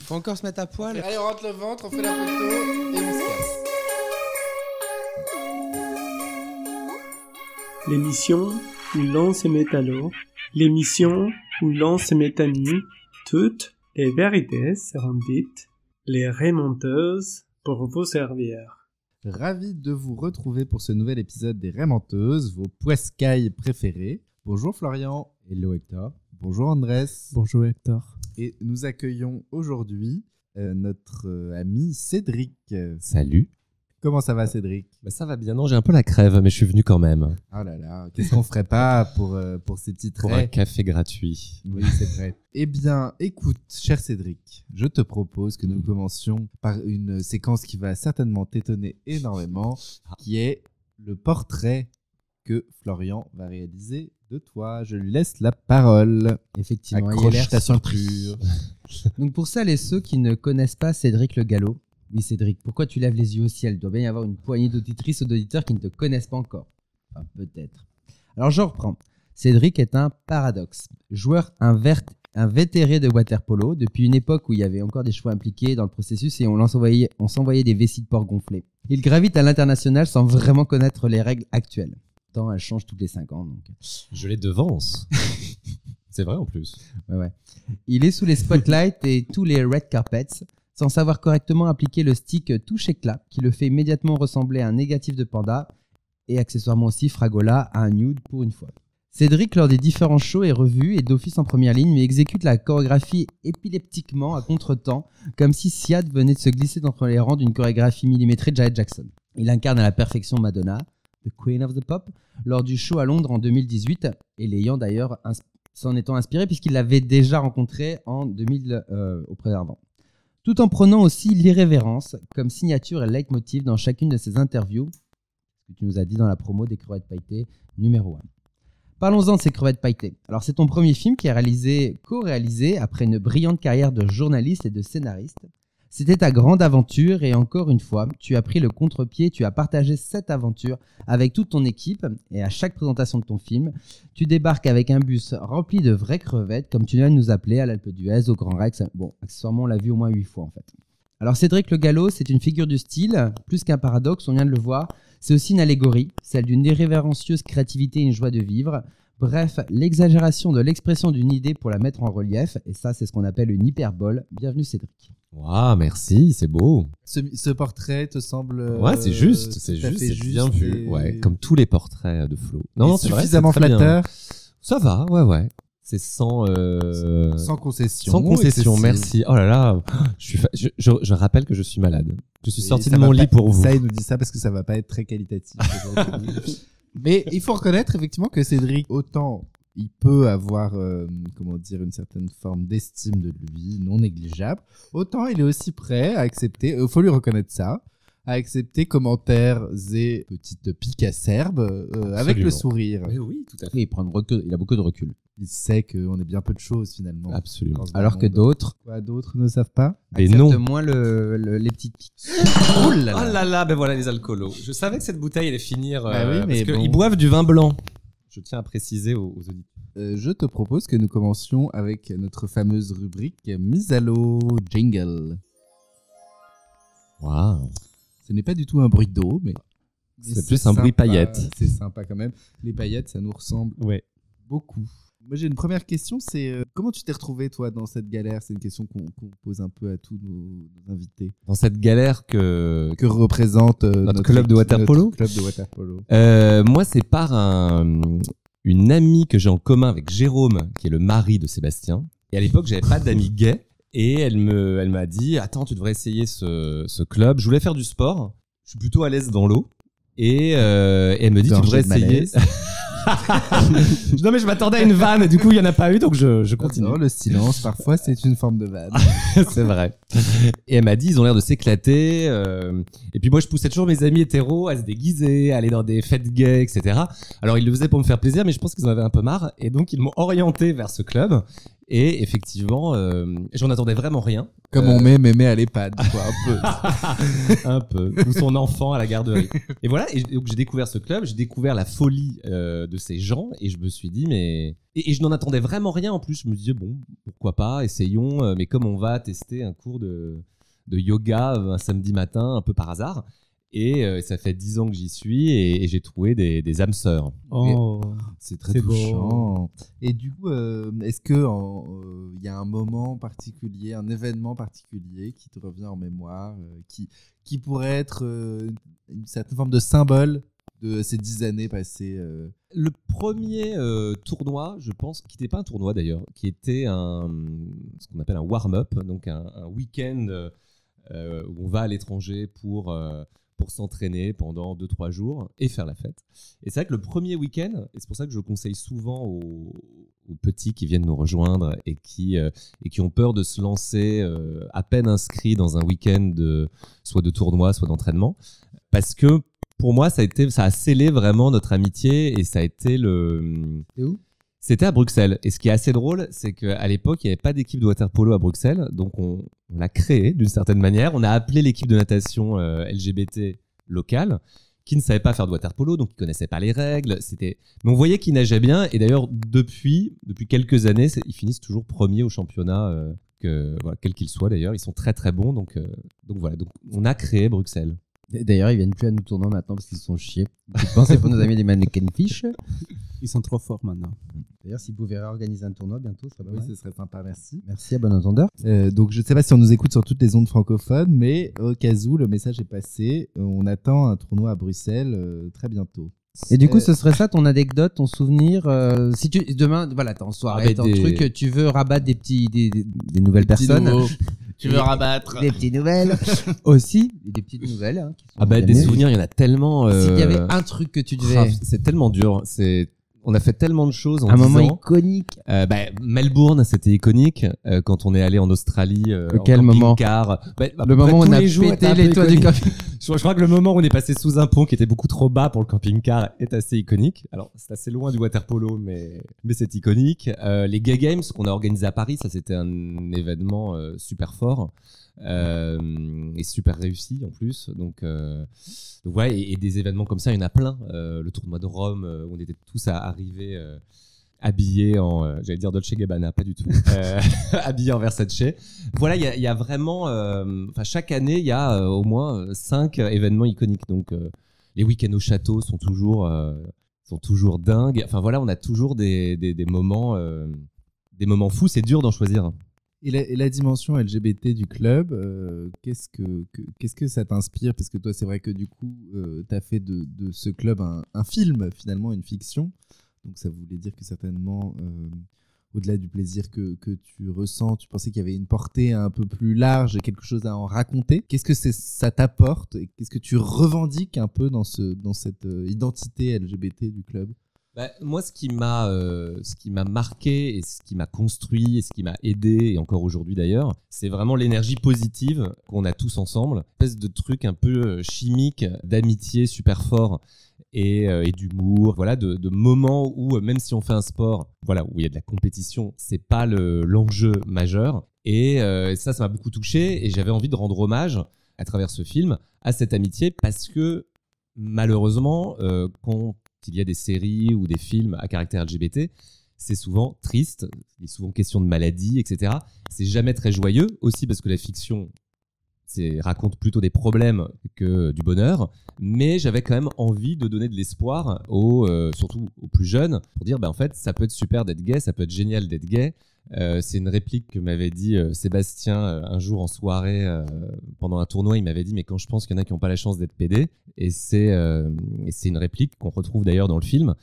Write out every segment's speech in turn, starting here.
Faut encore se mettre à poil. Allez, on rentre le ventre, on fait la photo et on se casse. L'émission où l'on se met à l'eau, l'émission où l'on se met à nu, toutes les vérités seront dites, les remonteuses pour vous servir. Ravi de vous retrouver pour ce nouvel épisode des Rémenteuses, vos poiscailles préférées. Bonjour Florian. Hello Hector. Bonjour Andrés. Bonjour Hector. Et nous accueillons aujourd'hui euh, notre euh, ami Cédric. Salut. Comment ça va Cédric? Bah, ça va bien. Non, j'ai un peu la crève, mais je suis venu quand même. Oh là là, qu'est-ce qu'on ferait pas pour, euh, pour ces petits Pour un traits café gratuit. Oui, c'est vrai. eh bien, écoute, cher Cédric, je te propose que nous commencions par une séquence qui va certainement t'étonner énormément, qui est le portrait que Florian va réaliser de toi. Je lui laisse la parole. Effectivement, il a Accroche ta surpris. ceinture. Donc pour celles et ceux qui ne connaissent pas Cédric Le Gallo, oui Cédric, pourquoi tu lèves les yeux au ciel? Il doit bien y avoir une poignée d'auditrices ou d'auditeurs qui ne te connaissent pas encore. Enfin, peut-être. Alors je reprends. Cédric est un paradoxe. Joueur invert- invétéré de waterpolo depuis une époque où il y avait encore des chevaux impliqués dans le processus et on s'envoyait des vessies de porc gonflées. Il gravite à l'international sans vraiment connaître les règles actuelles. Tant elles changent toutes les 5 ans. Donc. Je les devance. C'est vrai en plus. Ouais, ouais. Il est sous les spotlights et tous les red carpets, sans savoir correctement appliquer le stick touche-éclat, qui le fait immédiatement ressembler à un négatif de panda, et accessoirement aussi Fragola à un nude pour une fois. Cédric, lors des différents shows, est revu et d'office en première ligne, mais exécute la chorégraphie épileptiquement à contre-temps, comme si Siad venait de se glisser entre les rangs d'une chorégraphie millimétrée de Janet Jackson. Il incarne à la perfection Madonna, The Queen of the Pop, lors du show à Londres en 2018, et l'ayant d'ailleurs s'en étant inspiré puisqu'il l'avait déjà rencontré en 2000 euh, auparavant. Tout en prenant aussi l'irrévérence comme signature et leitmotiv dans chacune de ses interviews, ce que tu nous as dit dans la promo des crevettes pailletées numéro 1. Parlons-en de ces crevettes pailletées. Alors c'est ton premier film qui est réalisé, co-réalisé après une brillante carrière de journaliste et de scénariste. C'était ta grande aventure et encore une fois, tu as pris le contre-pied, tu as partagé cette aventure avec toute ton équipe et à chaque présentation de ton film, tu débarques avec un bus rempli de vraies crevettes, comme tu viens de nous appeler à l'Alpe d'Huez, au Grand Rex. Bon, accessoirement, on l'a vu au moins huit fois en fait. Alors Cédric Le Gallo, c'est une figure du style, plus qu'un paradoxe, on vient de le voir. C'est aussi une allégorie, celle d'une irrévérencieuse créativité et une joie de vivre. Bref, l'exagération de l'expression d'une idée pour la mettre en relief, et ça c'est ce qu'on appelle une hyperbole. Bienvenue Cédric. Waouh, merci, c'est beau. Ce, ce portrait te semble. Ouais, c'est juste, euh, c'est juste, c'est bien vu. Ouais, comme tous les portraits de Flo. Non, non, c'est suffisamment bien. flatteur, Ça va, ouais, ouais. C'est sans, euh, sans concession. sans concession. Merci. Oh là là, je suis, fa- je, je, je rappelle que je suis malade. Je suis sorti de mon pas- lit pour vous. Ça, il nous dit ça parce que ça va pas être très qualitatif. Mais il faut reconnaître effectivement que Cédric, autant il peut avoir, euh, comment dire, une certaine forme d'estime de lui, non négligeable, autant il est aussi prêt à accepter, il faut lui reconnaître ça, à accepter commentaires et petites piques acerbes euh, avec le sourire. Oui, oui, tout à fait. Et il, prend recul- il a beaucoup de recul. Il sait qu'on est bien peu de choses finalement. Absolument. Alors que d'autres Quoi, d'autres ne savent pas Et acceptent non. moins le- le- les petites piques. Oh là Oh là là, ben voilà les alcoolos. Je savais que cette bouteille allait finir. Ah oui, mais parce bon. qu'ils boivent du vin blanc. Je tiens à préciser aux, aux auditeurs. Euh, je te propose que nous commencions avec notre fameuse rubrique mise à l'eau jingle. Waouh. Ce n'est pas du tout un bruit d'eau, mais C'est plus un bruit paillette. C'est sympa quand même. Les paillettes, ça nous ressemble Ouais. beaucoup. Moi, j'ai une première question, c'est euh, comment tu t'es retrouvé toi dans cette galère? C'est une question qu'on qu'on pose un peu à tous nos, nos invités. Dans cette galère que. Que représente euh, Notre club de waterpolo? club de waterpolo. Euh, moi, c'est par un, une amie que j'ai en commun avec Jérôme, qui est le mari de Sébastien. Et à l'époque, j'avais pas d'amis gay. Et elle me, elle m'a dit, attends, tu devrais essayer ce, ce club. Je voulais faire du sport. Je suis plutôt à l'aise dans l'eau. Et, euh, et elle me dit, tu devrais de essayer. non, mais je m'attendais à une vanne. Et du coup, il y en a pas eu, donc je, je continue. Non, le silence, parfois, c'est une forme de vanne. c'est vrai. Et elle m'a dit, ils ont l'air de s'éclater. euh, et puis moi, je poussais toujours mes amis hétéros à se déguiser, à aller dans des fêtes gays, etc. Alors, ils le faisaient pour me faire plaisir, mais je pense qu'ils en avaient un peu marre. Et donc, ils m'ont orienté vers ce club. Et effectivement, euh, j'en attendais vraiment rien. Comme Euh, on met mémé à l'EHPAD, quoi, un peu. un peu, ou son enfant à la garderie. Et voilà, et donc j'ai découvert ce club, j'ai découvert la folie euh, de ces gens, et je me suis dit, mais. Et, et je n'en attendais vraiment rien en plus. Je me disais, bon, pourquoi pas, essayons, euh, mais comme on va tester un cours de, de yoga euh, un samedi matin, un peu par hasard. Et euh, ça fait dix ans que j'y suis, et, et j'ai trouvé des, des âmes sœurs. Oh. C'est très C'est beau. touchant. Et du coup, euh, est-ce que euh, il y a un moment particulier, un événement particulier qui te revient en mémoire, euh, qui qui pourrait être euh, une certaine forme de symbole de ces dix années passées euh, Le premier euh, tournoi, je pense, qui n'était pas un tournoi d'ailleurs, qui était un, ce qu'on appelle un warm-up, donc un, un week-end euh, euh, où on va à l'étranger pour, euh, pour s'entraîner pendant 2-3 jours et faire la fête. Et c'est vrai que le premier week-end, et c'est pour ça que je conseille souvent aux, petits qui viennent nous rejoindre et qui, euh, et qui ont peur de se lancer euh, à peine inscrits dans un week-end soit de tournoi, soit d'entraînement, parce que pour moi, ça a, scellé vraiment notre amitié et ça a été le. Où? C'était à Bruxelles. Et ce qui est assez drôle, c'est qu'à l'époque, il n'y avait pas d'équipe de water polo à Bruxelles. Donc, on, l'a créé d'une certaine manière. On a appelé l'équipe de natation euh, LGBT locale qui ne savait pas faire de water polo, donc qui connaissait pas les règles. C'était, mais on voyait qu'ils nageaient bien. Et d'ailleurs, depuis, depuis quelques années, c'est- ils finissent toujours premiers au championnat, euh, que, voilà, quel qu'il soit d'ailleurs. Ils sont très très bons. Donc, euh, donc voilà. Donc, on a créé Bruxelles. D'ailleurs, ils viennent plus à nos tournois maintenant parce qu'ils sont chiés. Petite pensée pour nos amis des Mannequin Fish. Ils sont trop forts maintenant. D'ailleurs, s'ils pouvaient réorganiser un tournoi bientôt, ça Oui, ce serait sympa, merci. Merci à bon entendeur. Euh, donc, je ne sais pas si on nous écoute sur toutes les ondes francophones, mais au cas où, le message est passé. Euh, On attend un tournoi à Bruxelles euh, très bientôt. Et du coup, ce serait ça ton anecdote, ton souvenir. euh, si tu demain, voilà, t'es en soirée, Ah, t'es en des- truc, tu veux rabattre des petits, des, des- des nouvelles personnes, Tu veux rabattre des petites nouvelles aussi, des petites nouvelles. hein, qui sont Ah bah, des souvenirs, il y en a tellement. euh, S'il y avait un truc que tu devais, Ah, c'est tellement dur. C'est, on a fait tellement de choses en un 10 moment ans. iconique. Euh, bah, Melbourne, c'était iconique euh, quand on est allé en Australie. Euh, en Quel moment? Camping-car. Bah, peu Le moment où on a pété les toits du. Je, je crois que le moment où on est passé sous un pont qui était beaucoup trop bas pour le camping-car est assez iconique. Alors, c'est assez loin du water polo, mais, mais c'est iconique. Euh, les Gay Games qu'on a organisés à Paris, ça c'était un événement euh, super fort euh, et super réussi en plus. Donc, euh, donc ouais, et, et des événements comme ça, il y en a plein. Euh, le tournoi de Rome, euh, où on était tous à arriver. euh, habillés en, euh, j'allais dire Dolce Gabbana, pas du tout, euh, habillés en Versace. Voilà, il y a, il y a vraiment, euh, enfin chaque année, il y a euh, au moins euh, cinq euh, événements iconiques. Donc euh, les week-ends au château sont toujours, euh, sont toujours dingues. Enfin voilà, on a toujours des, des, des moments, euh, des moments fous. C'est dur d'en choisir. Et la, dimension LGBT du club, euh, qu'est-ce que, que- qu'est-ce que ça t'inspire? Parce que toi, c'est vrai que du coup, tu as fait de, de ce club un, un film, finalement, une fiction. Donc ça voulait dire que certainement, euh, au-delà du plaisir que, que tu ressens, tu pensais qu'il y avait une portée un peu plus large et quelque chose à en raconter. Qu'est-ce que ça t'apporte et Qu'est-ce que tu revendiques un peu dans, ce, dans cette euh, identité LGBT du club? Bah, moi, ce qui m'a, euh, ce qui m'a marqué et ce qui m'a construit et ce qui m'a aidé et encore aujourd'hui d'ailleurs, c'est vraiment l'énergie positive qu'on a tous ensemble, une espèce de truc un peu euh, chimique d'amitié super fort et, euh, et d'humour, voilà, de, de moments où même si on fait un sport, voilà, où il y a de la compétition, c'est pas le l'enjeu majeur. Et ça, ça m'a beaucoup touché et j'avais envie de rendre hommage à travers ce film à cette amitié parce que malheureusement, euh, quand il y a des séries ou des films à caractère LGBT, c'est souvent triste, il est souvent question de maladie, etc. C'est jamais très joyeux, aussi parce que la fiction raconte plutôt des problèmes que du bonheur, mais j'avais quand même envie de donner de l'espoir euh, surtout aux plus jeunes, pour dire, bah, en fait, ça peut être super d'être gay, ça peut être génial d'être gay. Euh, c'est une réplique que m'avait dit euh, Sébastien euh, un jour en soirée pendant un tournoi. Il m'avait dit, mais quand je pense qu'il y en a qui n'ont pas la chance d'être PD, et c'est une réplique qu'on retrouve d'ailleurs dans le film.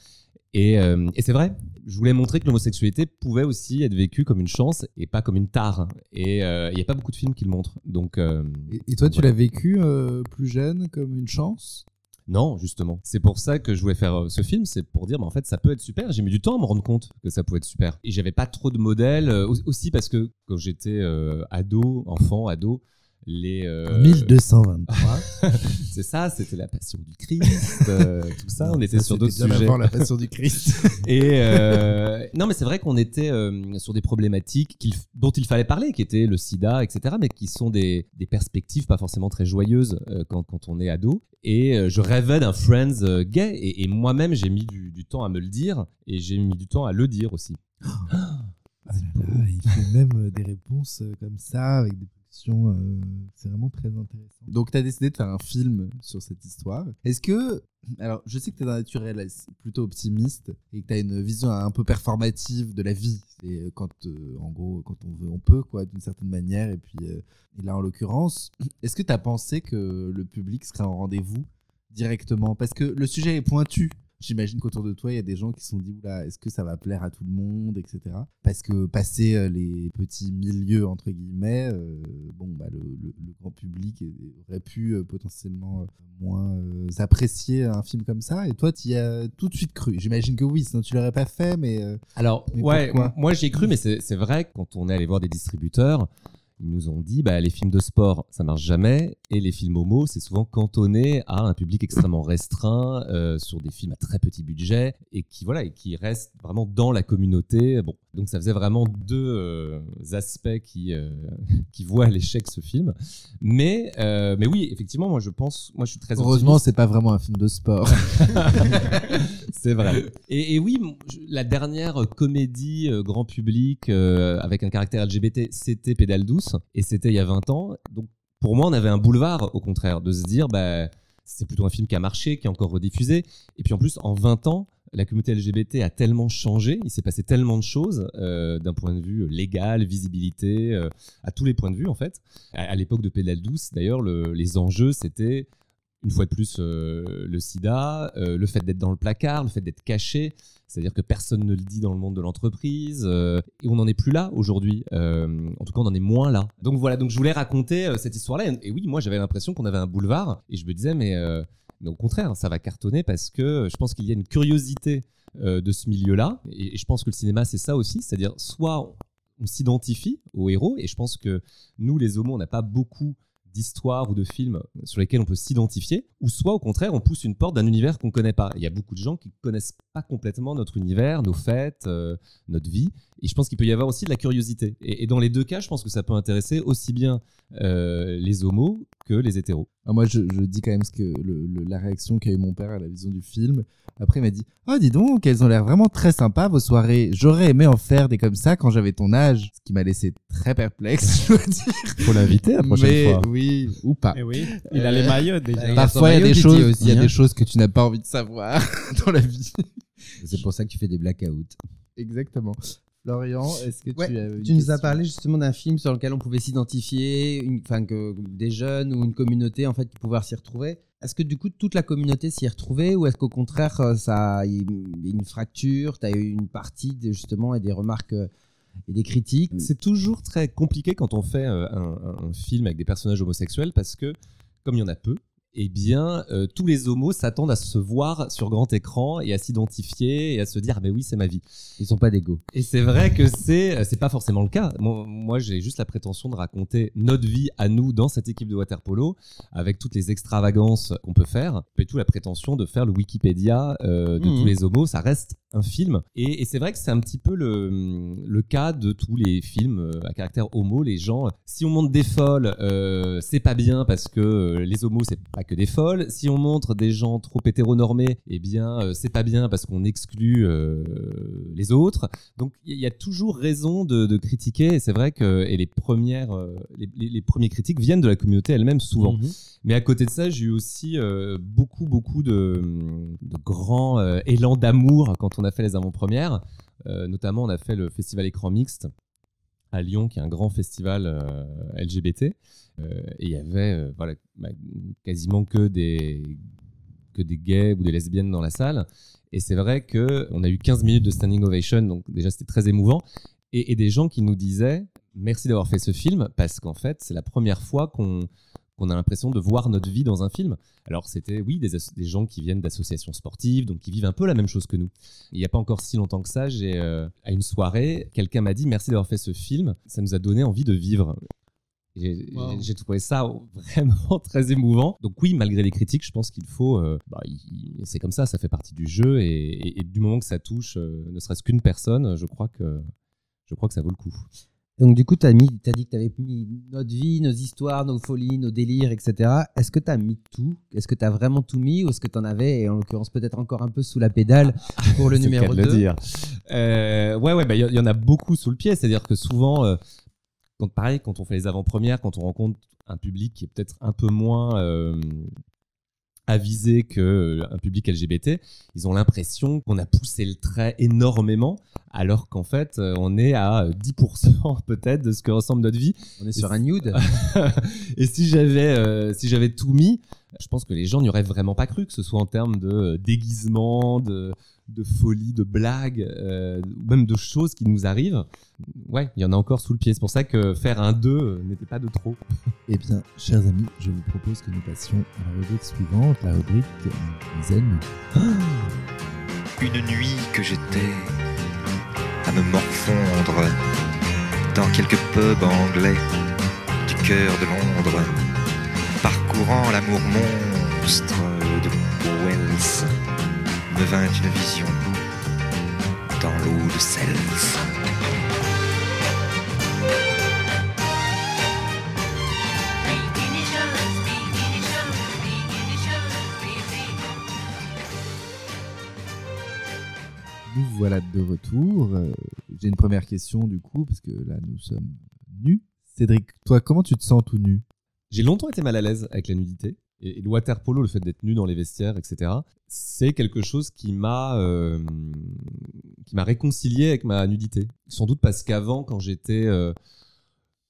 Et, et c'est vrai, je voulais montrer que l'homosexualité pouvait aussi être vécue comme une chance et pas comme une tare. Et il n'y a pas beaucoup de films qui le montrent. Donc, Et, et toi, tu voilà. l'as vécu euh, plus jeune comme une chance? Non, justement. C'est pour ça que je voulais faire euh, ce film, c'est pour dire, bah, en fait, ça peut être super. J'ai mis du temps à me rendre compte que ça pouvait être super. Et j'avais pas trop de modèles, euh, au- aussi parce que quand j'étais euh, ado, enfant, ado, les euh, 1223. c'est ça, c'était la passion du Christ, euh, tout ça. on était Ça, sur d'autres sujets. avant la passion du Christ. Et euh, non, mais c'est vrai qu'on était euh, sur des problématiques dont il fallait parler, qui étaient le SIDA, etc., mais qui sont des, des perspectives pas forcément très joyeuses euh, quand, quand on est ado. Et euh, je rêvais d'un Friends euh, gay, et, et moi-même j'ai mis du, du temps à me le dire, et j'ai mis du temps à le dire aussi. Ah là il fait même euh, des réponses euh, comme ça, avec des euh, c'est vraiment très intéressant. Donc, tu as décidé de faire un film sur cette histoire. Est-ce que. Alors, je sais que tu es d'un naturel plutôt optimiste et que tu as une vision un peu performative de la vie. Et euh, quand, euh, en gros, quand on veut, on peut, quoi, d'une certaine manière. Et puis, là, en l'occurrence, est-ce que tu as pensé que le public serait en rendez-vous directement? Parce que le sujet est pointu. J'imagine qu'autour de toi, il y a des gens qui se sont dit, oula, est-ce que ça va plaire à tout le monde, etc. Parce que passer euh, les petits milieux, entre guillemets, euh, bon, bah, le, le- le grand public aurait pu euh, potentiellement euh, moins apprécier un film comme ça. Et toi, tu y as tout de suite cru. J'imagine que oui, sinon tu l'aurais pas fait, mais Alors, Mais ouais, moi j'y ai cru, mais c'est c'est vrai que quand on est allé voir des distributeurs, ils nous ont dit bah, les films de sport, ça marche jamais, et les films homo, c'est souvent cantonné à un public extrêmement restreint, euh, sur des films à très petit budget, et qui voilà, et qui restent vraiment dans la communauté. Bon, donc ça faisait vraiment deux euh, aspects qui euh, qui voient à l'échec ce film. Mais euh, mais oui, effectivement, moi je pense, moi je suis très heureusement, c'est pas vraiment un film de sport. c'est vrai. Et, et oui, la dernière comédie grand public avec un caractère LGBT, c'était Pédale douce, et c'était il y a 20 ans. Donc pour moi, on avait un boulevard, au contraire, de se dire, bah, c'est plutôt un film qui a marché, qui est encore rediffusé. Et puis en plus, en 20 ans, la communauté LGBT a tellement changé, il s'est passé tellement de choses euh, d'un point de vue légal, visibilité, euh, à tous les points de vue en fait. À, l'époque de Pédale douce, d'ailleurs, le- les enjeux, c'était une fois de plus euh, le sida, le fait d'être dans le placard, le fait d'être caché, c'est-à-dire que personne ne le dit dans le monde de l'entreprise, et on n'en est plus là aujourd'hui. En tout cas, on en est moins là. Donc voilà, donc je voulais raconter cette histoire-là. Et oui, moi j'avais l'impression qu'on avait un boulevard, et je me disais, mais, mais au contraire, ça va cartonner parce que je pense qu'il y a une curiosité euh, de ce milieu-là, et, je pense que le cinéma c'est ça aussi, c'est-à-dire soit on s'identifie aux héros, et je pense que nous les homos, on n'a pas beaucoup d'histoires ou de films sur lesquels on peut s'identifier, ou soit au contraire on pousse une porte d'un univers qu'on connaît pas. Il y a beaucoup de gens qui connaissent pas complètement notre univers, nos fêtes, euh, notre vie, et je pense qu'il peut y avoir aussi de la curiosité. Et, dans les deux cas, je pense que ça peut intéresser aussi bien euh, les homos que les hétéros. Ah, moi, je, je dis quand même ce que le- le- la réaction qu'a eu mon père à la vision du film. Après, il m'a dit Ah, dis donc, elles ont l'air vraiment très sympas, vos soirées. J'aurais aimé en faire des comme ça quand j'avais ton âge. Ce qui m'a laissé très perplexe, je dois dire. Faut l'inviter la prochaine Mais fois. oui, ou pas. Eh oui, il a les maillots déjà. son Parfois, il y a des choses, aussi, il y a hein. des choses que tu n'as pas envie de savoir dans la vie. C'est pour ça que tu fais des blackouts. Exactement. Florian, est-ce que Ouais, tu as une Tu nous as parlé justement d'un film sur lequel on pouvait s'identifier, enfin que des jeunes ou une communauté en fait qui pouvaient s'y retrouver. Est-ce que du coup toute la communauté s'y est retrouvée ou est-ce qu'au contraire euh, ça il y a une fracture, tu as eu une partie de- justement et des remarques euh, et des critiques? C'est toujours très compliqué quand on fait euh, un, un film avec des personnages homosexuels parce que, comme il y en a peu, eh bien, euh, tous les homos s'attendent à se voir sur grand écran et à s'identifier et à se dire, ah ben oui, c'est ma vie. Ils sont pas d'ego. Et c'est vrai que c'est euh, c'est pas forcément le cas. Moi, moi, j'ai juste la prétention de raconter notre vie à nous dans cette équipe de waterpolo avec toutes les extravagances qu'on peut faire. Et tout la prétention de faire le Wikipédia euh, de tous les homos, ça reste un film. Et, et c'est vrai que c'est un petit peu le, le cas de tous les films à caractère homo. Les gens, si on montre des folles, euh, c'est pas bien parce que les homos, c'est pas que des folles. Si on montre des gens trop hétéronormés, eh bien, euh, c'est pas bien parce qu'on exclut euh, les autres. Donc il y a toujours raison de, de critiquer. Et c'est vrai que et les premières, euh, les, les- les premiers critiques viennent de la communauté elle-même souvent. Mhm. Mais à côté de ça, j'ai eu aussi euh, beaucoup, beaucoup de, de grands euh, élans d'amour quand on a fait les avant-premières. Euh, notamment, on a fait le festival écran mixte à Lyon, qui est un grand festival euh, LGBT. Euh, et il y avait euh, voilà, bah, quasiment que des, que des gays ou des lesbiennes dans la salle. Et c'est vrai qu'on a eu 15 minutes de standing ovation, donc déjà c'était très émouvant. Et, et des gens qui nous disaient merci d'avoir fait ce film, parce qu'en fait, c'est la première fois qu'on qu'on a l'impression de voir notre vie dans un film. Alors c'était, oui, des, gens qui viennent d'associations sportives, donc qui vivent un peu la même chose que nous. Il n'y a pas encore si longtemps que ça, j'ai euh, à une soirée, quelqu'un m'a dit merci d'avoir fait ce film, ça nous a donné envie de vivre. J'ai Wow. trouvé ça vraiment très émouvant. Donc oui, malgré les critiques, je pense qu'il faut. euh, bah, c'est comme ça, ça fait partie du jeu et, et- et du moment que ça touche, euh, ne serait-ce qu'une personne, je crois que je crois que ça vaut le coup. Donc du coup, tu as, dit que tu avais mis notre vie, nos histoires, nos folies, nos délires, etc. Est-ce que tu as mis tout? Est-ce que tu as vraiment tout mis ou est-ce que tu en avais, et en l'occurrence peut-être encore un peu sous la pédale pour le numéro cas de le 2 dire. Euh, ouais, ouais, bah, il y, y en a beaucoup sous le pied. C'est-à-dire que souvent, euh, quand pareil, quand on fait les avant-premières, quand on rencontre un public qui est peut-être un peu moins euh, avisé que euh, public LGBT, ils ont l'impression qu'on a poussé le trait énormément, alors qu'en fait, euh, on est à euh, 10% peut-être de ce que ressemble notre vie. On est sur un nude. Et si j'avais euh, si j'avais tout mis, je pense que les gens n'y auraient vraiment pas cru, que ce soit en termes de euh, déguisement, de, de folie, de blagues, euh, ou même de choses qui nous arrivent. Ouais, il y en a encore sous le pied. C'est pour ça que faire un 2 n'était pas de trop. Eh bien, chers amis, je vous propose que nous passions à la rubrique suivante, la rubrique ennemis. Une nuit que j'étais morfondre dans quelques pubs anglais du cœur de Londres, parcourant l'amour monstre de Wells, me vint une vision dans l'eau de Cels. De retour. Euh, J'ai une première question du coup, parce que là nous sommes nus. Cédric, toi, comment tu te sens tout nu? J'ai longtemps été mal à l'aise avec la nudité. Et, le water polo, le fait d'être nu dans les vestiaires, etc., c'est quelque chose qui m'a euh, qui m'a réconcilié avec ma nudité. Sans doute parce qu'avant, quand j'étais euh,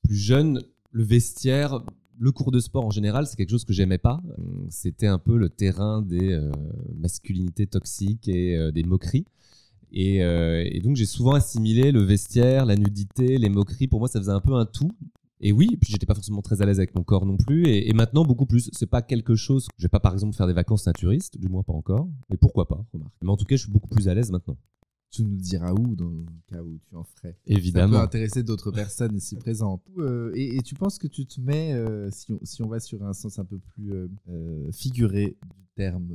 plus jeune, le vestiaire, le cours de sport en général, c'est quelque chose que j'aimais pas. C'était un peu le terrain des masculinités toxiques et des moqueries. Et, euh, et donc j'ai souvent assimilé le vestiaire, la nudité, les moqueries. Pour moi, ça faisait un peu un tout. Et oui, et puis j'étais pas forcément très à l'aise avec mon corps non plus. Et, et maintenant, beaucoup plus. C'est pas quelque chose. Je vais pas, par exemple, faire des vacances naturistes, du moins pas encore. Mais pourquoi pas, remarque. Mais en tout cas, je suis beaucoup plus à l'aise maintenant. Tu nous diras où dans le cas où tu en ferais. Ça peut Évidemment. intéresser d'autres personnes ici présentes. Euh, et, et tu penses que tu te mets, euh, si, on, si on va sur un sens un peu plus euh, figuré du terme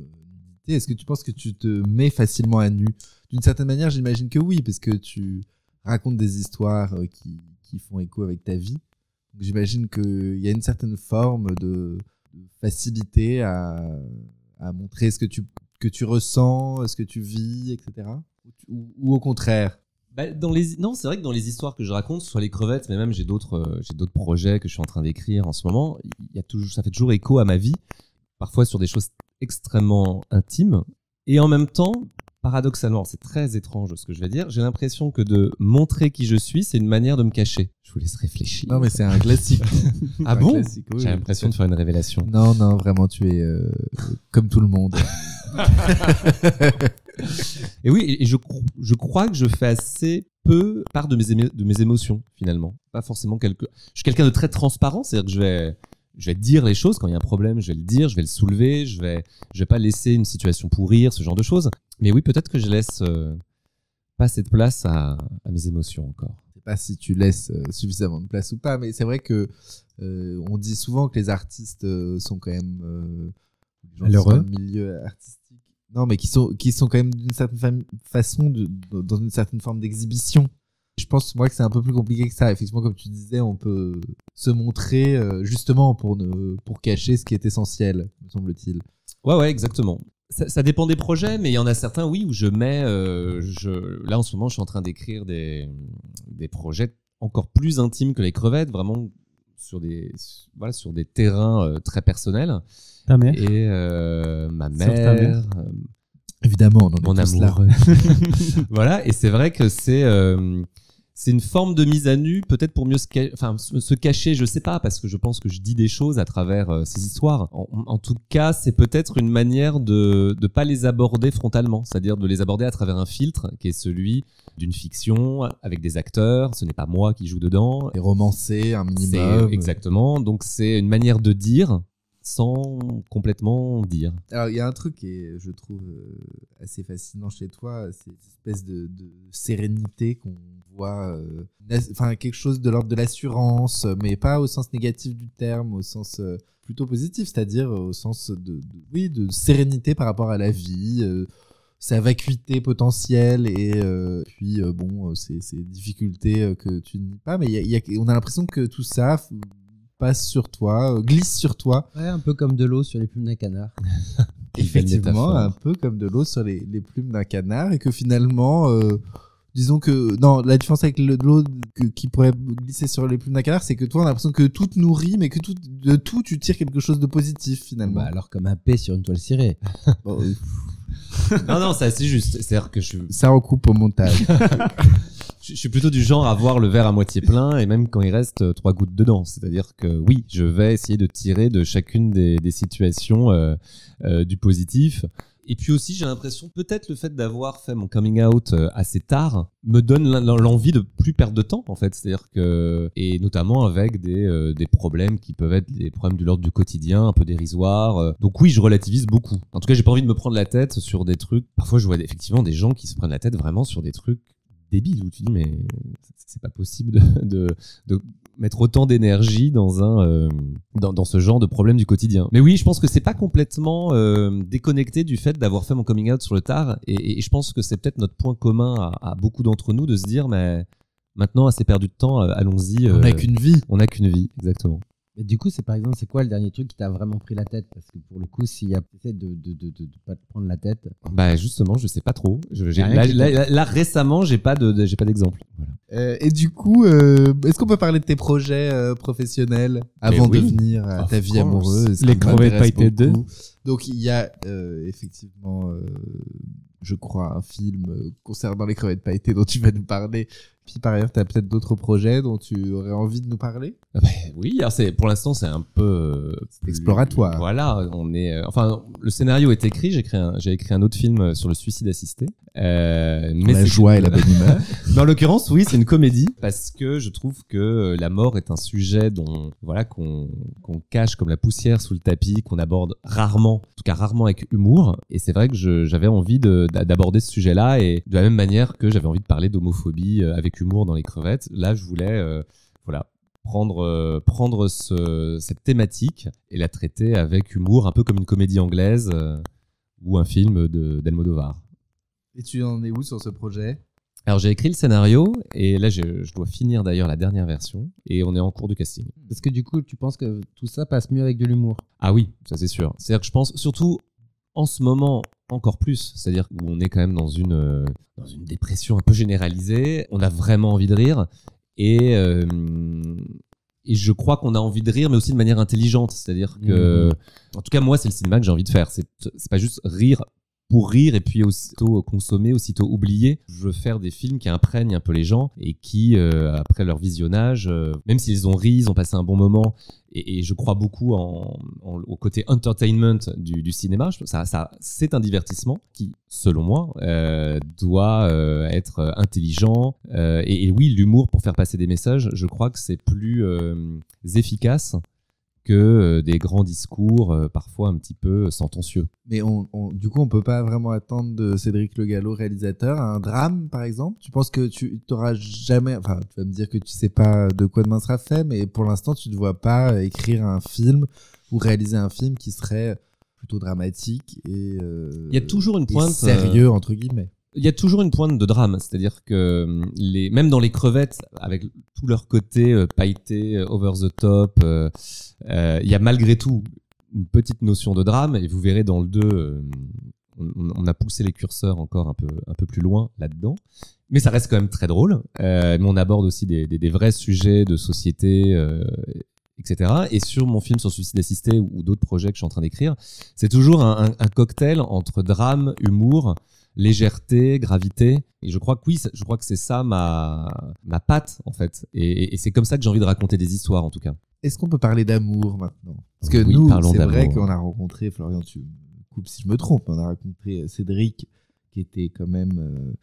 est-ce que tu penses que tu te mets facilement à nu? D'une certaine manière, j'imagine que oui, parce que tu racontes des histoires euh, qui, font écho avec ta vie. J'imagine qu'il y a une certaine forme de, facilité à, montrer ce que tu, ressens, ce que tu vis, etc. Ou, au contraire? Bah, dans les... Non, c'est vrai que dans les histoires que je raconte, soit les crevettes, mais même j'ai d'autres, euh, projets que je suis en train d'écrire en ce moment. Y a toujours, ça fait toujours écho à ma vie, parfois sur des choses extrêmement intimes, et en même temps, paradoxalement, c'est très étrange ce que je vais dire. J'ai l'impression que de montrer qui je suis, c'est une manière de me cacher. Je vous laisse réfléchir. Non, mais c'est un classique. ah bon oui, J'ai l'impression de faire une révélation. Non, non, vraiment, tu es euh, comme tout le monde. Et oui, et- je, je crois que je fais assez peu part de mes, de mes émotions, finalement. Pas forcément quelque. Je suis quelqu'un de très transparent, c'est-à-dire que je vais, je vais dire les choses quand il y a un problème, je vais le dire, je vais le soulever, je vais, je vais pas laisser une situation pourrir, ce genre de choses. Mais oui, peut-être que je laisse euh, pas cette place à, à mes émotions encore. Je sais pas si tu laisses euh, suffisamment de place ou pas, mais c'est vrai que euh, on dit souvent que les artistes euh, sont quand même euh, Malheureux. sont dans le milieu artistique. Non, mais qui sont qui sont quand même d'une certaine façon de- de- dans une certaine forme d'exhibition. Je pense moi que c'est un peu plus compliqué que ça. Effectivement, comme tu disais, on peut se montrer euh, justement pour ne pour cacher ce qui est essentiel, me semble-t-il. Ouais, ouais, exactement. Ça, ça dépend des projets, mais il y en a certains, oui, où je mets. euh, je, là, en ce moment, je suis en train d'écrire des, des projets encore plus intimes que les crevettes, vraiment sur des, voilà, sur des terrains euh, très personnels. Ta mère? Et euh, ma mère, mère. Évidemment, on en est mon tous là. amour. voilà, et c'est vrai que c'est euh, c'est une forme de mise à nu, peut-être pour mieux se, ca- enfin, se se cacher, je sais pas, parce que je pense que je dis des choses à travers euh, ces histoires. En, en tout cas, c'est peut-être une manière de ne pas les aborder frontalement, c'est-à-dire de les aborder à travers un filtre qui est celui d'une fiction avec des acteurs. Ce n'est pas moi qui joue dedans. Et romancé un minimum. exactement. Donc c'est une manière de dire sans complètement dire. Alors, il y a un truc qui est, je trouve, euh, assez fascinant chez toi, c'est cette espèce de, sérénité qu'on voit, euh, enfin, quelque chose de l'ordre de l'assurance, mais pas au sens négatif du terme, au sens euh, plutôt positif, c'est-à-dire au sens de, oui, de sérénité par rapport à la vie, sa vacuité potentielle et puis, bon, ces, difficultés que tu ne nie pas, mais y a- y a- on a l'impression que tout ça passe sur toi, euh, glisse sur toi, Ouais, un peu comme de l'eau sur les plumes d'un canard. Effectivement, un peu comme de l'eau sur les, les plumes d'un canard, et que finalement, euh, disons que non, la différence avec le- de l'eau qui pourrait glisser sur les plumes d'un canard, c'est que toi, on a l'impression que tout te nourrit, mais que tout, de tout, tu tires quelque chose de positif finalement. Bah, alors comme un P sur une toile cirée. Bon, non, non, c'est assez juste. C'est-à-dire que je, ça recoupe au montage. je suis plutôt du genre à voir le verre à moitié plein et même quand il reste euh, trois gouttes dedans. C'est-à-dire que oui, je vais essayer de tirer de chacune des, des situations euh, euh, du positif. Et puis aussi, j'ai l'impression, peut-être le fait d'avoir fait mon coming out euh, assez tard me donne l'en- l'envie de plus perdre de temps, en fait. C'est-à-dire que, et notamment avec des, euh, des problèmes qui peuvent être des problèmes de l'ordre du quotidien, un peu dérisoires. euh. Donc oui, je relativise beaucoup. En tout cas, j'ai pas envie de me prendre la tête sur des trucs. Parfois, je vois effectivement des gens qui se prennent la tête vraiment sur des trucs débiles où tu dis, mais c'est pas possible de, de, de mettre autant d'énergie dans un euh, dans, dans ce genre de problème du quotidien. Mais oui, je pense que c'est pas complètement euh, déconnecté du fait d'avoir fait mon coming out sur le tard et, et je pense que c'est peut-être notre point commun à, à beaucoup d'entre nous de se dire mais maintenant assez perdu de temps, euh, allons-y. on euh, n'a qu'une vie. on n'a qu'une vie, exactement. Et du coup, c'est par exemple, c'est quoi le dernier truc qui t'a vraiment pris la tête? Parce que pour le coup, s'il y a peut-être de, de, de, de, de pas te prendre la tête. Bah justement, je sais pas trop. Je, j'ai- là, là- là- là, récemment, j'ai pas de, de- j'ai pas d'exemple. Voilà. Euh, et du coup, euh, est-ce qu'on peut parler de tes projets euh, professionnels avant oui. de venir à Of ta vie course. amoureuse? Les crevettes pailletées deux. beaucoup? Donc il y a euh, effectivement, euh, je crois, un film euh, concernant les crevettes pailletées dont tu vas nous parler. Puis par ailleurs, tu as peut-être d'autres projets dont tu aurais envie de nous parler? Ah bah oui, alors c'est pour l'instant c'est un peu euh, plus- Exploratoire. Voilà, on est euh, enfin le scénario est écrit, j'ai écrit un, écrit un autre film euh, sur le suicide assisté. Euh, mais La joie et la bonne humeur. En l'occurrence, oui, c'est une comédie parce que je trouve que euh, la mort est un sujet dont voilà qu'on qu'on cache comme la poussière sous le tapis, qu'on aborde rarement, en tout cas rarement avec humour. Et c'est vrai que j'avais envie de- d'a- d'aborder ce sujet-là et de la même manière que j'avais envie de parler d'homophobie euh, avec humour dans les crevettes. Là, je voulais euh, voilà prendre euh, prendre ce- cette thématique et la traiter avec humour, un peu comme une comédie anglaise euh, ou un film d'Almodovar. Et tu en es où sur ce projet? Alors j'ai écrit le scénario et là je, je dois finir d'ailleurs la dernière version et on est en cours de casting. Parce que du coup, tu penses que tout ça passe mieux avec de l'humour? Ah oui, ça c'est sûr. C'est-à-dire que je pense surtout en ce moment encore plus, c'est-à-dire où on est quand même dans une euh, dans une dépression un peu généralisée, on a vraiment envie de rire. Et euh, et je crois qu'on a envie de rire mais aussi de manière intelligente, c'est-à-dire que en tout cas moi c'est le cinéma que j'ai envie de faire, c'est pas juste rire pour rire et puis aussitôt consommer, aussitôt oublier. Je veux faire des films qui imprègnent un peu les gens et qui, euh, après leur visionnage, euh, même s'ils ont ri, ils ont passé un bon moment, et, je crois beaucoup en, au côté entertainment du, cinéma. Ça, c'est un divertissement qui, selon moi, euh, doit être intelligent. Et, et oui, l'humour pour faire passer des messages, je crois que c'est plus efficace que euh, des grands discours, euh, parfois un petit peu sentencieux. Mais on, on- du coup, on peut pas vraiment attendre de Cédric Le Gallo, réalisateur, un drame, par exemple? Tu penses que tu t'auras jamais, enfin, tu vas me dire que tu sais pas de quoi demain sera fait, mais pour l'instant, tu ne vois pas écrire un film ou réaliser un film qui serait plutôt dramatique et, euh, Il y a toujours une pointe. euh, sérieux entre guillemets. Il y a toujours une pointe de drame, c'est-à-dire que hum, les, même dans les crevettes, avec tout leur côté euh, pailleté, euh, over the top, euh, euh, il y a malgré tout une petite notion de drame. Et vous verrez dans le 2, euh, on, a poussé les curseurs encore un peu, plus loin là-dedans. Mais ça reste quand même très drôle. Mais on aborde aussi des, vrais sujets de société, etc. Et sur mon film sur suicide assisté ou, d'autres projets que je suis en train d'écrire, c'est toujours un cocktail entre drame, humour, légèreté, gravité. Et je crois que oui, je crois que c'est ça ma, ma patte, en fait. Et, c'est comme ça que j'ai envie de raconter des histoires, en tout cas. Est-ce qu'on peut parler d'amour maintenant? Parce que Oui, nous, parlons c'est vrai qu'on a rencontré, Florian, tu me coupes si je me trompe, on a rencontré Cédric, qui était quand même euh,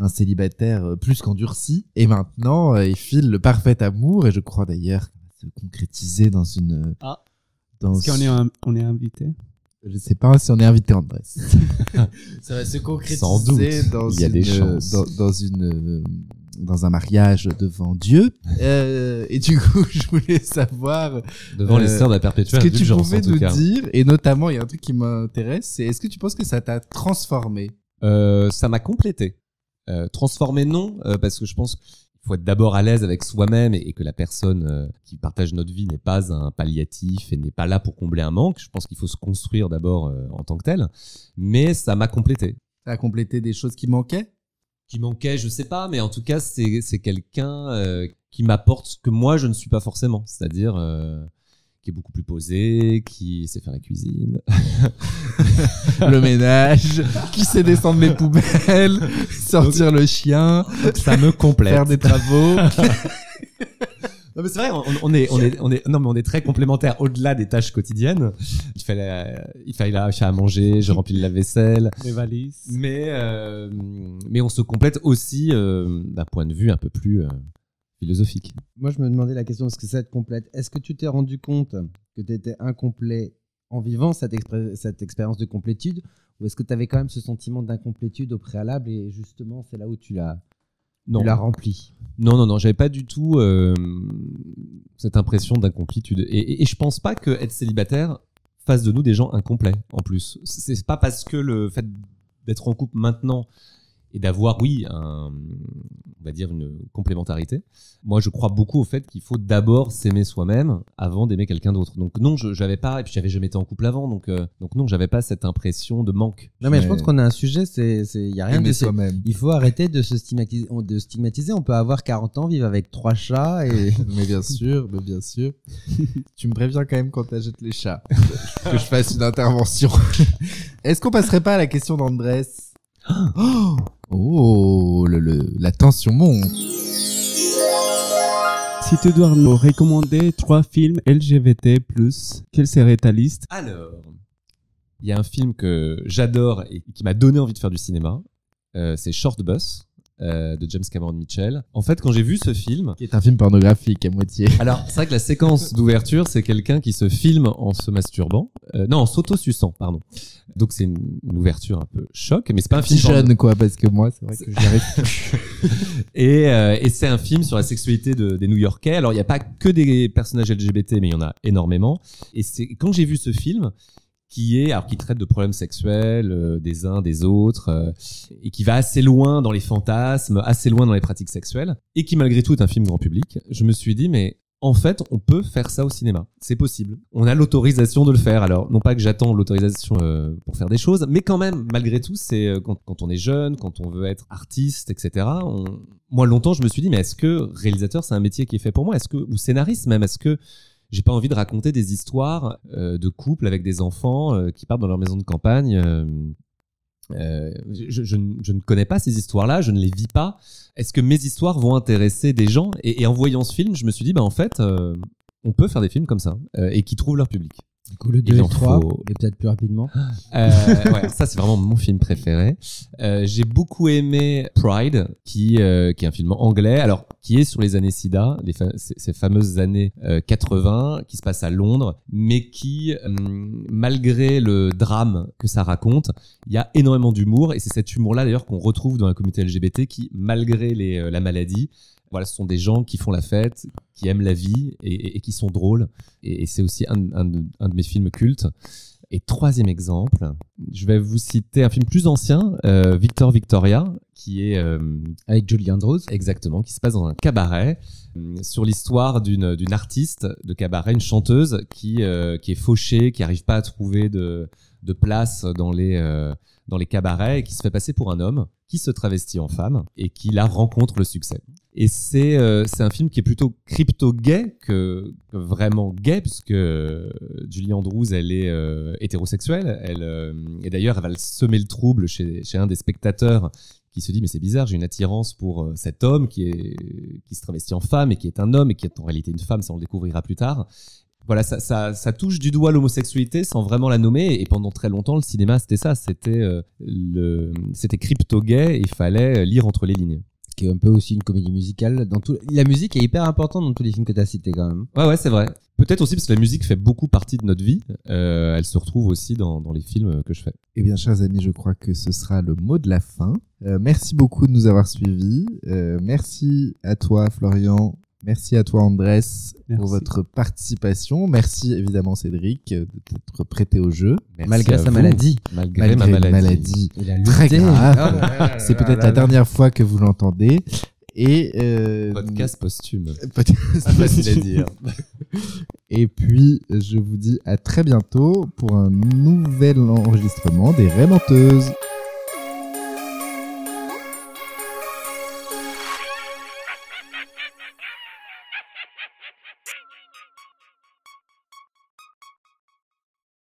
un célibataire euh, plus qu'endurci. Et maintenant, euh, il file le parfait amour, et je crois d'ailleurs qu'il va se concrétiser dans une euh, Ah. dans Est-ce qu'on est, on est invité? Je sais pas si on est invité Andrés. ça va se concrétiser Sans doute. dans Il y a une, des chances. Dans, dans une euh, dans un mariage devant Dieu. Euh, et du coup, je voulais savoir Devant les Euh, sœurs de la ce perpétuelle que tu pouvais en nous cas. dire. Et notamment, il y a un truc qui m'intéresse, c'est est-ce que tu penses que ça t'a transformé? Euh, ça m'a complété. Euh, transformé, non, euh, parce que je pense faut être d'abord à l'aise avec soi-même et, que la personne euh, qui partage notre vie n'est pas un palliatif et n'est pas là pour combler un manque. Je pense qu'il faut se construire d'abord euh, en tant que tel. Mais ça m'a complété. Ça a complété des choses qui manquaient? Qui manquait, je sais pas, mais en tout cas, c'est c'est quelqu'un euh, qui m'apporte ce que moi je ne suis pas forcément, c'est-à-dire euh, qui est beaucoup plus posé, qui sait faire la cuisine. Le ménage, qui sait descendre les poubelles, sortir le chien, ça me complète. faire des travaux. Non mais c'est vrai, on, on est, on est, on est, non mais on est très complémentaires au-delà des tâches quotidiennes. Il fallait, il fallait lâcher à manger, je remplis la vaisselle, Les valises mais euh, mais on se complète aussi euh, d'un point de vue un peu plus euh, philosophique. Moi, je me demandais la question, est-ce que ça te complète Est-ce que tu t'es rendu compte que tu étais incomplet en vivant cette, expérience de complétude Ou est-ce que tu avais quand même ce sentiment d'incomplétude au préalable et justement, c'est là où tu l'as Non, tu rempli? Non, non, non, j'avais pas du tout euh, cette impression d'incomplétude. Et, et, et je pense pas que être célibataire fasse de nous des gens incomplets. En plus, c'est pas parce que le fait d'être en couple maintenant et d'avoir, oui, un, on va dire une complémentarité. Moi, je crois beaucoup au fait qu'il faut d'abord s'aimer soi-même avant d'aimer quelqu'un d'autre. Donc non, je j'avais pas, et puis j'avais jamais été en couple avant, donc euh, donc non, j'avais pas cette impression de manque. Non, mais je pense qu'on a un sujet, c'est, il y a rien Aimer de soi-même. Il faut arrêter de se stigmatiser. De stigmatiser. On peut avoir 40 ans, vivre avec trois chats et. Mais bien sûr, mais bien sûr. tu me préviens quand même quand t'achètes les chats. que je fasse une intervention. Est-ce qu'on passerait pas à la question d'Andrés? Oh, oh le, le- la tension monte. Si tu dois nous recommander trois films LGBT+, quelle serait ta liste? Alors, il y a un film que j'adore et qui m'a donné envie de faire du cinéma. Euh, c'est Short Bus euh, de James Cameron Mitchell. En fait, quand j'ai vu ce film, Qui est un film pornographique à moitié. alors c'est vrai que la séquence d'ouverture, c'est quelqu'un qui se filme en se masturbant, Euh, non, en s'auto-suçant, pardon. Donc c'est une, une ouverture un peu choc, mais c'est pas un film jeune, quoi, parce que moi, c'est vrai que j'y arrive plus. Et, euh, et c'est un film sur la sexualité de- des New-Yorkais. Alors, il n'y a pas que des personnages LGBT, mais il y en a énormément. Et c'est quand j'ai vu ce film, qui est, alors qui traite de problèmes sexuels euh, des uns, des autres, euh, et qui va assez loin dans les fantasmes, assez loin dans les pratiques sexuelles, et qui malgré tout est un film grand public, je me suis dit, mais en fait, on peut faire ça au cinéma. C'est possible. On a l'autorisation de le faire. Alors, non pas que j'attends l'autorisation euh, pour faire des choses, mais quand même, malgré tout, c'est euh, quand, quand on est jeune, quand on veut être artiste, etc. on- Moi, longtemps, je me suis dit, mais est-ce que réalisateur, c'est un métier qui est fait pour moi? Est-ce que ou scénariste même Est-ce que j'ai pas envie de raconter des histoires euh, de couples avec des enfants euh, qui partent dans leur maison de campagne euh, euh, je, je ne- je ne connais pas ces histoires-là, je ne les vis pas. Est-ce que mes histoires vont intéresser des gens? Et, et en voyant ce film, je me suis dit, bah en fait, euh, on peut faire des films comme ça euh, et qui trouvent leur public. Du coup, le Il 2 et en le 3, faut- et peut-être plus rapidement. Euh, ouais, ça c'est vraiment mon film préféré. Euh, j'ai beaucoup aimé Pride, qui euh, qui est un film anglais, alors qui est sur les années SIDA, les fa- ces, fameuses années euh, 80, qui se passe à Londres, mais qui, hum, malgré le drame que ça raconte, il y a énormément d'humour et c'est cet humour-là d'ailleurs qu'on retrouve dans la communauté LGBT, qui malgré les, euh, la maladie voilà, ce sont des gens qui font la fête, qui aiment la vie et, et- et qui sont drôles. Et, et c'est aussi un, un de- un de mes films cultes. Et troisième exemple, je vais vous citer un film plus ancien, euh, Victor Victoria, qui est euh, Avec Julie Andrews. exactement, qui se passe dans un cabaret, euh, sur l'histoire d'une artiste de cabaret, une chanteuse qui qui est fauchée, qui arrive pas à trouver de de place dans les euh, dans les cabarets et qui se fait passer pour un homme, qui se travestit en femme et qui la rencontre le succès. Et c'est euh, un film qui est plutôt crypto-gay que, que vraiment gay, puisque euh, Julie Andrews, elle est euh, hétérosexuelle. Elle, et d'ailleurs, elle va semer le trouble chez, chez un des spectateurs qui se dit mais c'est bizarre, j'ai une attirance pour cet homme qui, est, qui se travestit en femme et qui est un homme et qui est en réalité une femme, ça on le découvrira plus tard. Voilà, ça, ça, ça touche du doigt l'homosexualité sans vraiment la nommer. Et pendant très longtemps, le cinéma, c'était ça. C'était euh, le, c'était crypto-gay. Il fallait lire entre les lignes. qui est un peu aussi une comédie musicale. Dans tout... La musique est hyper importante dans tous les films que tu as cités quand même. Ouais, ouais, c'est vrai. Peut-être aussi parce que la musique fait beaucoup partie de notre vie. Euh, elle se retrouve aussi dans, dans les films que je fais. Eh bien, chers amis, je crois que ce sera le mot de la fin. Euh, merci beaucoup de nous avoir suivis. Euh, merci à toi, Florian. Merci à toi, Andrés, pour votre participation. Merci évidemment, Cédric, de t'être prêté au jeu. Merci Malgré sa vous. maladie. Malgré, ma une maladie. maladie Il a très grave. Oh C'est peut-être la là. dernière fois que vous l'entendez. Et euh, Podcast posthume. podcast Facile à dire. Et puis, je vous dis à très bientôt pour un nouvel enregistrement des Raimenteuses.